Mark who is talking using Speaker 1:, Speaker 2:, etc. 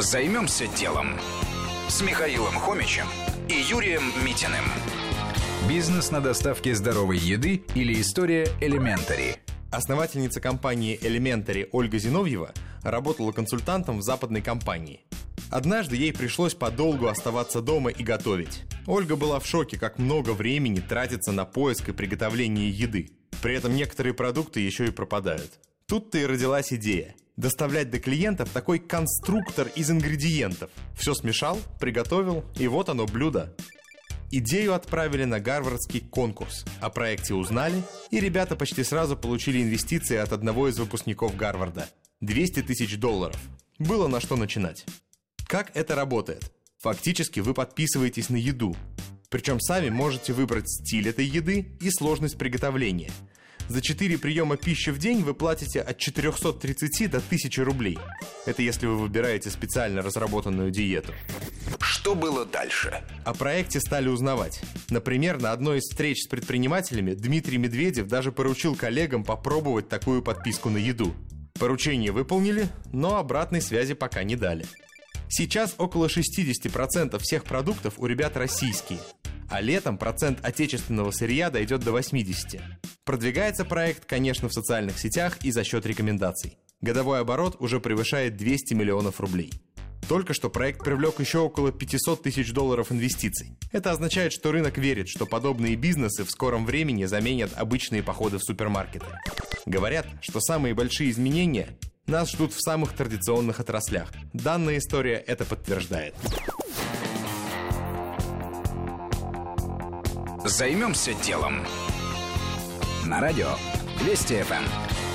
Speaker 1: Займемся делом с Михаилом Хомичем и Юрием Митиным. Бизнес на доставке здоровой еды или история Elementary.
Speaker 2: Основательница компании Elementary Ольга Зиновьева работала консультантом в западной компании. Однажды ей пришлось подолгу оставаться дома и готовить. Ольга была в шоке, как много времени тратится на поиск и приготовление еды. При этом некоторые продукты еще и пропадают. Тут-то и родилась идея – доставлять до клиентов такой конструктор из ингредиентов. Все смешал, приготовил, и вот оно блюдо. Идею отправили на гарвардский конкурс. О проекте узнали, и ребята почти сразу получили инвестиции от одного из выпускников Гарварда. 200 тысяч долларов. Было на что начинать. Как это работает? Фактически вы подписываетесь на еду. Причем сами можете выбрать стиль этой еды и сложность приготовления – за 4 приема пищи в день вы платите от 430 до 1000 рублей. Это если вы выбираете специально разработанную диету.
Speaker 1: Что было дальше?
Speaker 2: О проекте стали узнавать. Например, на одной из встреч с предпринимателями Дмитрий Медведев даже поручил коллегам попробовать такую подписку на еду. Поручение выполнили, но обратной связи пока не дали. Сейчас около 60% всех продуктов у ребят российские, а летом процент отечественного сырья дойдет до 80%. Продвигается проект, конечно, в социальных сетях и за счет рекомендаций. Годовой оборот уже превышает 200 миллионов рублей. Только что проект привлек еще около 500 тысяч долларов инвестиций. Это означает, что рынок верит, что подобные бизнесы в скором времени заменят обычные походы в супермаркеты. Говорят, что самые большие изменения нас ждут в самых традиционных отраслях. Данная история это подтверждает.
Speaker 1: Займемся делом на радио Вести ФМ.